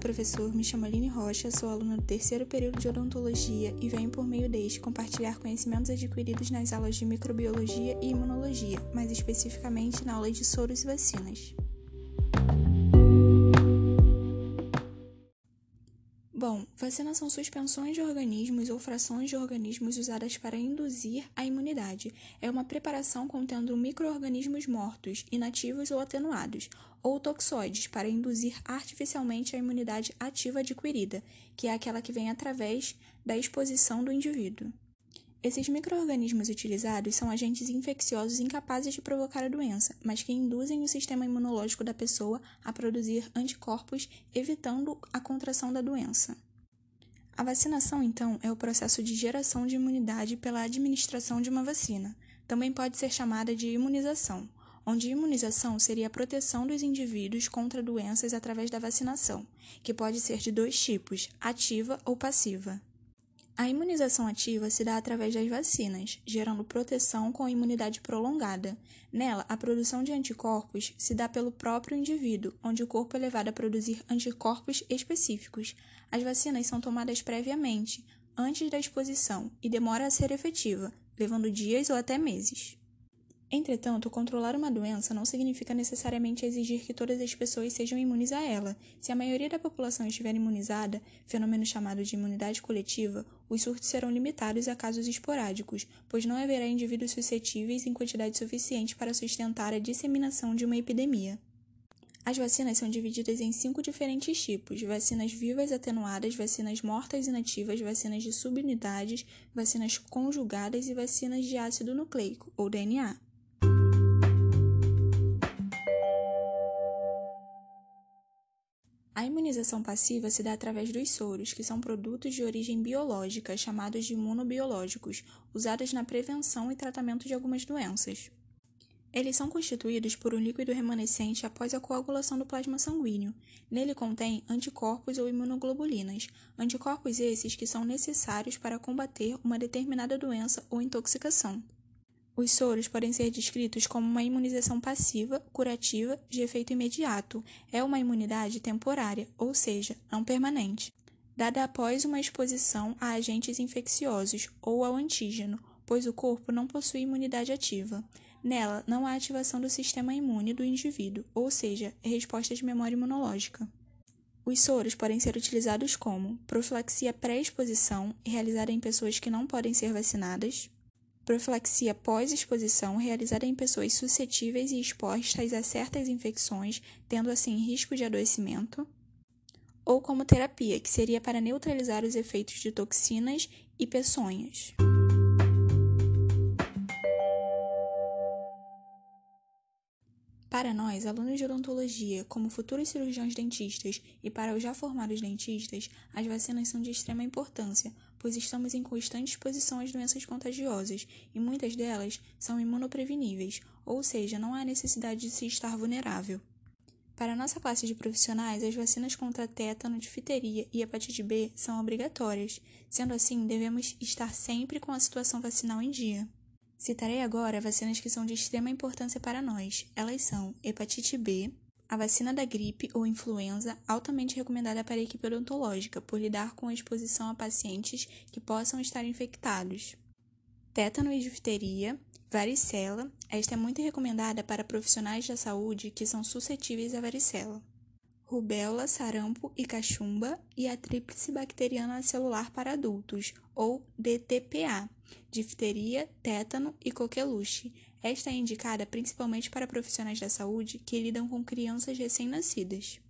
professor. Me chamo Aline Rocha, sou aluna do terceiro período de odontologia e venho por meio deste compartilhar conhecimentos adquiridos nas aulas de microbiologia e imunologia, mais especificamente na aula de soros e vacinas. Vacinas são suspensões de organismos ou frações de organismos usadas para induzir a imunidade. É uma preparação contendo microorganismos mortos, inativos ou atenuados, ou toxoides para induzir artificialmente a imunidade ativa adquirida, que é aquela que vem através da exposição do indivíduo. Esses microorganismos utilizados são agentes infecciosos incapazes de provocar a doença, mas que induzem o sistema imunológico da pessoa a produzir anticorpos, evitando a contração da doença. A vacinação, então, é o processo de geração de imunidade pela administração de uma vacina. Também pode ser chamada de imunização, onde imunização seria a proteção dos indivíduos contra doenças através da vacinação, que pode ser de dois tipos, ativa ou passiva. A imunização ativa se dá através das vacinas, gerando proteção com imunidade prolongada. Nela, a produção de anticorpos se dá pelo próprio indivíduo, onde o corpo é levado a produzir anticorpos específicos. As vacinas são tomadas previamente, antes da exposição, e demora a ser efetiva, levando dias ou até meses. Entretanto, controlar uma doença não significa necessariamente exigir que todas as pessoas sejam imunes a ela. Se a maioria da população estiver imunizada, fenômeno chamado de imunidade coletiva, os surtos serão limitados a casos esporádicos, pois não haverá indivíduos suscetíveis em quantidade suficiente para sustentar a disseminação de uma epidemia. As vacinas são divididas em cinco diferentes tipos: vacinas vivas atenuadas, vacinas mortas inativas, vacinas de subunidades, vacinas conjugadas e vacinas de ácido nucleico, ou DNA. A imunização passiva se dá através dos soros, que são produtos de origem biológica, chamados de imunobiológicos, usados na prevenção e tratamento de algumas doenças. Eles são constituídos por um líquido remanescente após a coagulação do plasma sanguíneo. Nele contém anticorpos ou imunoglobulinas, anticorpos esses que são necessários para combater uma determinada doença ou intoxicação. Os soros podem ser descritos como uma imunização passiva, curativa, de efeito imediato. É uma imunidade temporária, ou seja, não permanente, dada após uma exposição a agentes infecciosos ou ao antígeno, pois o corpo não possui imunidade ativa. Nela, não há ativação do sistema imune do indivíduo, ou seja, resposta de memória imunológica. Os soros podem ser utilizados como profilaxia pré-exposição, realizada em pessoas que não podem ser vacinadas, profilaxia pós-exposição realizada em pessoas suscetíveis e expostas a certas infecções, tendo assim risco de adoecimento, ou como terapia, que seria para neutralizar os efeitos de toxinas e peçonhas. Para nós, alunos de odontologia, como futuros cirurgiões dentistas e para os já formados dentistas, as vacinas são de extrema importância, pois estamos em constante exposição às doenças contagiosas e muitas delas são imunopreveníveis, ou seja, não há necessidade de se estar vulnerável. Para nossa classe de profissionais, as vacinas contra tétano, difteria e hepatite B são obrigatórias. Sendo assim, devemos estar sempre com a situação vacinal em dia. Citarei agora vacinas que são de extrema importância para nós. Elas são hepatite B, a vacina da gripe ou influenza, altamente recomendada para a equipe odontológica por lidar com a exposição a pacientes que possam estar infectados. Tétano e difteria, varicela, esta é muito recomendada para profissionais da saúde que são suscetíveis à varicela. Rubéola, sarampo e cachumba e a tríplice bacteriana celular para adultos, ou DTPA, difteria, tétano e coqueluche. Esta é indicada principalmente para profissionais da saúde que lidam com crianças recém-nascidas.